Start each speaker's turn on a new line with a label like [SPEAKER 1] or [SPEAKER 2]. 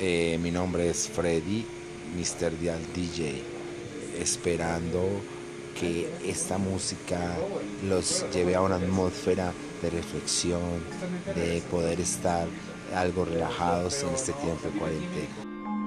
[SPEAKER 1] Eh, mi nombre es Freddy, Mr. Dial DJ, esperando que esta música los lleve a una atmósfera de reflexión, de poder estar algo relajados en este tiempo de cuarentena.